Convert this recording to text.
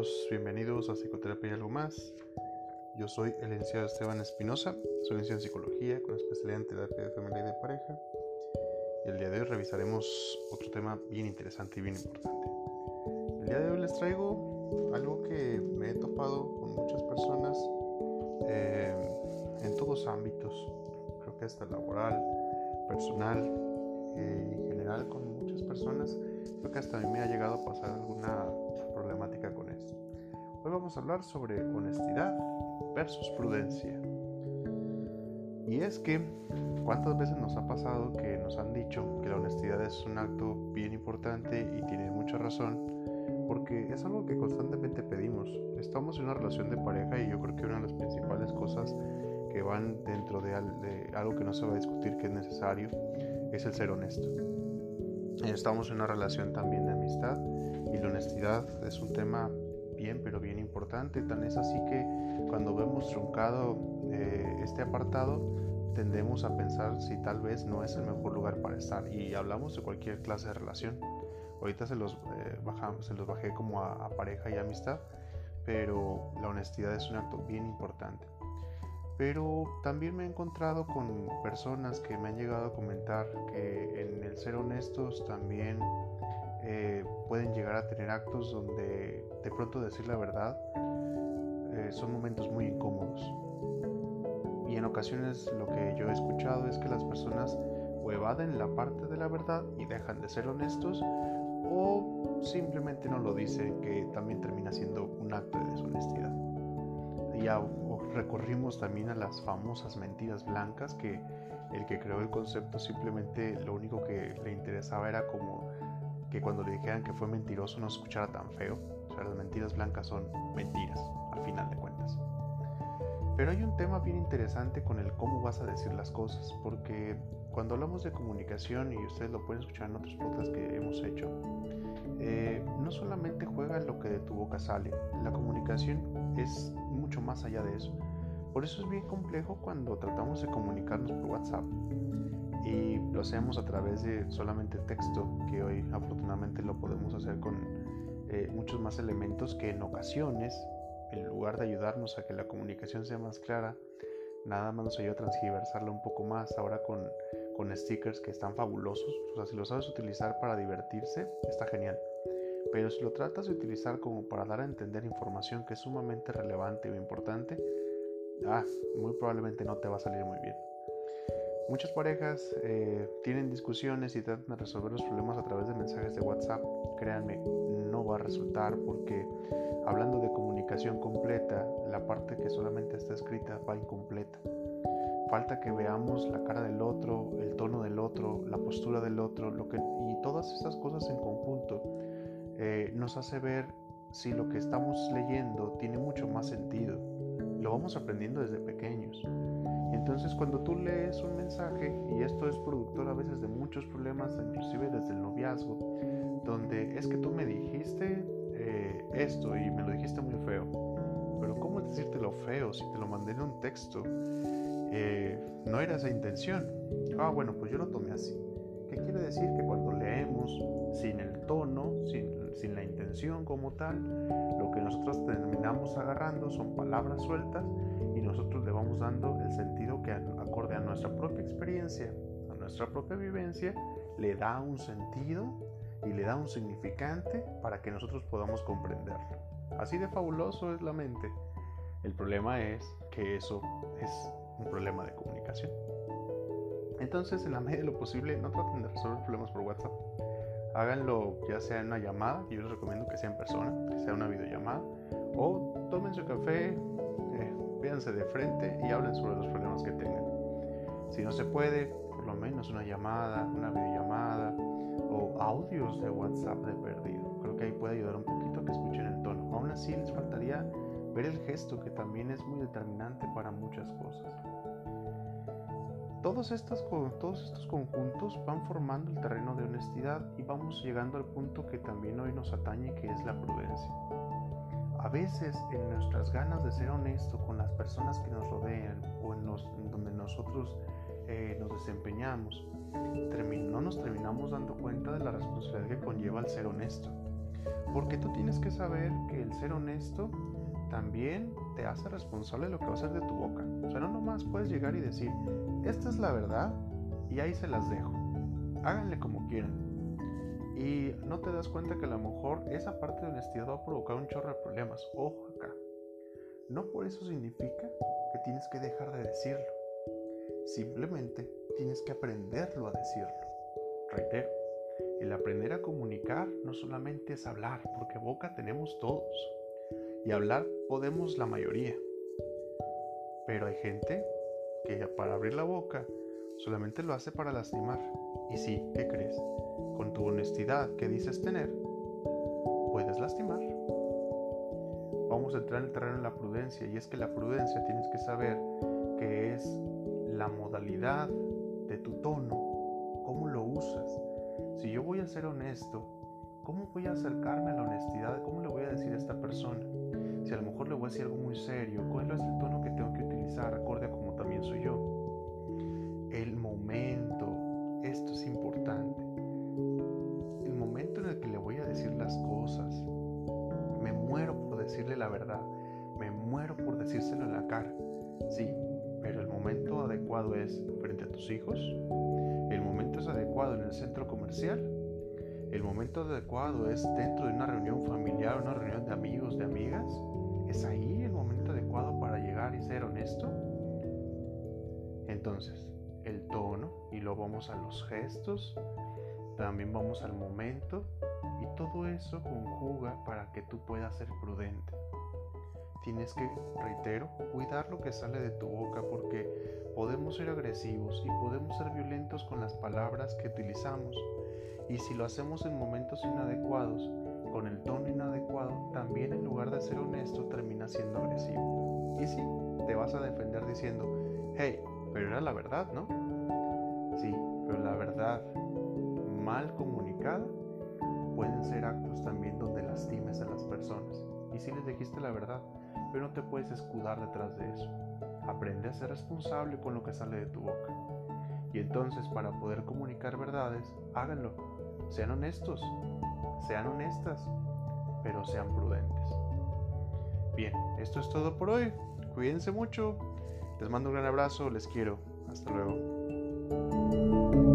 amigos, bienvenidos a Psicoterapia y algo más. Yo soy el licenciado Esteban Espinosa, soy licenciado en Psicología con especialidad en terapia de familia y de pareja. Y el día de hoy revisaremos otro tema bien interesante y bien importante. El día de hoy les traigo algo que me he topado con muchas personas eh, en todos ámbitos, creo que hasta laboral, personal eh, y en general con muchas personas. Creo que hasta a mí me ha llegado a pasar alguna problemática con esto. Hoy vamos a hablar sobre honestidad versus prudencia. Y es que, ¿cuántas veces nos ha pasado que nos han dicho que la honestidad es un acto bien importante y tiene mucha razón? Porque es algo que constantemente pedimos. Estamos en una relación de pareja y yo creo que una de las principales cosas que van dentro de, algo que no se va a discutir que es necesario es el ser honesto. Estamos en una relación también de amistad y la honestidad es un tema bien, pero bien importante. Tan es así que cuando vemos truncado eh, este apartado, tendemos a pensar si tal vez no es el mejor lugar para estar. Y hablamos de cualquier clase de relación. Ahorita se los, eh, bajamos, se los bajé como a pareja y amistad, pero la honestidad es un acto bien importante. Pero también me he encontrado con personas que me han llegado a comentar que en el ser honestos también eh, pueden llegar a tener actos donde de pronto decir la verdad eh, son momentos muy incómodos. Y en ocasiones lo que yo he escuchado es que las personas o evaden la parte de la verdad y dejan de ser honestos o simplemente no lo dicen, que también termina siendo un acto de deshonestidad. Ya recorrimos también a las famosas mentiras blancas que el que creó el concepto simplemente lo único que le interesaba era como que cuando le dijeran que fue mentiroso no escuchara tan feo. O sea, las mentiras blancas son mentiras, al final de cuentas. Pero hay un tema bien interesante con el cómo vas a decir las cosas, porque cuando hablamos de comunicación, y ustedes lo pueden escuchar en otros podcasts que hemos hecho, eh, no solamente juega lo que de tu boca sale, la comunicación es mucho más allá de eso. Por eso es bien complejo cuando tratamos de comunicarnos por WhatsApp y lo hacemos a través de solamente texto, que hoy afortunadamente lo podemos hacer con eh, muchos más elementos que en ocasiones, en lugar de ayudarnos a que la comunicación sea más clara, nada más nos ayuda a transgiversarla un poco más ahora con, con stickers que están fabulosos. O sea, si lo sabes utilizar para divertirse, está genial. Pero si lo tratas de utilizar como para dar a entender información que es sumamente relevante o importante, ah, muy probablemente no te va a salir muy bien. Muchas parejas eh, tienen discusiones y tratan de resolver los problemas a través de mensajes de WhatsApp. Créanme, no va a resultar porque hablando de comunicación completa, la parte que solamente está escrita va incompleta. Falta que veamos la cara del otro, el tono del otro, la postura del otro, lo que, y todas esas cosas en conjunto eh, nos hace ver si lo que estamos leyendo tiene mucho más sentido. Lo vamos aprendiendo desde pequeños. Entonces cuando tú lees un mensaje, y esto es productor a veces de muchos problemas, inclusive desde el noviazgo, donde es que tú me dijiste eh, esto y me lo dijiste muy feo. Pero ¿cómo decirte lo feo si te lo mandé en un texto? Eh, no era esa intención. Ah, bueno, pues yo lo tomé así. ¿Qué quiere decir? Que cuando leemos sin el tono, sin sin la intención como tal, lo que nosotros terminamos agarrando son palabras sueltas y nosotros le vamos dando el sentido que acorde a nuestra propia experiencia, a nuestra propia vivencia, le da un sentido y le da un significante para que nosotros podamos comprenderlo. Así de fabuloso es la mente. El problema es que eso es un problema de comunicación. Entonces, en la medida de lo posible, no traten de resolver problemas por WhatsApp háganlo ya sea en una llamada, yo les recomiendo que sea en persona, que sea una videollamada, o tomen su café, eh, véanse de frente y hablen sobre los problemas que tengan. Si no se puede, por lo menos una llamada, una videollamada o audios de WhatsApp de perdido. Creo que ahí puede ayudar un poquito a que escuchen el tono. Aún así les faltaría ver el gesto que también es muy determinante para muchas cosas. Todos estos, todos estos conjuntos van formando el terreno de honestidad y vamos llegando al punto que también hoy nos atañe, que es la prudencia. A veces en nuestras ganas de ser honesto con las personas que nos rodean o en, donde nosotros eh, nos desempeñamos, no nos terminamos dando cuenta de la responsabilidad que conlleva el ser honesto. Porque tú tienes que saber que el ser honesto también te hace responsable de lo que va a ser de tu boca. O sea, no nomás puedes llegar y decir, esta es la verdad y ahí se las dejo. Háganle como quieran. Y no te das cuenta que a lo mejor esa parte de honestidad va a provocar un chorro de problemas. Ojo acá. No por eso significa que tienes que dejar de decirlo. Simplemente tienes que aprenderlo a decirlo. Reitero, el aprender a comunicar no solamente es hablar, porque boca tenemos todos. Y hablar podemos la mayoría. Pero hay gente que para abrir la boca solamente lo hace para lastimar. Y sí, ¿qué crees? Con tu honestidad que dices tener, puedes lastimar. Vamos a entrar en el terreno de la prudencia y es que la prudencia tienes que saber que es la modalidad de tu tono, cómo lo usas. Si yo voy a ser honesto, ¿cómo voy a acercarme a la honestidad? Si a lo mejor le voy a decir algo muy serio, ¿cuál es el tono que tengo que utilizar acorde a como también soy yo? El momento, esto es importante. El momento en el que le voy a decir las cosas. Me muero por decirle la verdad. Me muero por decírselo en la cara. Sí, pero el momento adecuado es frente a tus hijos. El momento es adecuado en el centro comercial. El momento adecuado es dentro de una reunión familiar, una reunión de amigos, de amigas. ¿Es ahí el momento adecuado para llegar y ser honesto? Entonces, el tono y luego vamos a los gestos, también vamos al momento y todo eso conjuga para que tú puedas ser prudente. Tienes que, reitero, cuidar lo que sale de tu boca porque podemos ser agresivos y podemos ser violentos con las palabras que utilizamos. Y si lo hacemos en momentos inadecuados, con el tono inadecuado, también en lugar de ser honesto termina siendo agresivo. Y sí, te vas a defender diciendo, hey, pero era la verdad, ¿no? Sí, pero la verdad mal comunicada pueden ser actos también donde lastimes a las personas. Y si les dijiste la verdad, pero no te puedes escudar detrás de eso. Aprende a ser responsable con lo que sale de tu boca. Y entonces para poder comunicar verdades, háganlo. Sean honestos, sean honestas, pero sean prudentes. Bien, esto es todo por hoy. Cuídense mucho. Les mando un gran abrazo, les quiero. Hasta luego.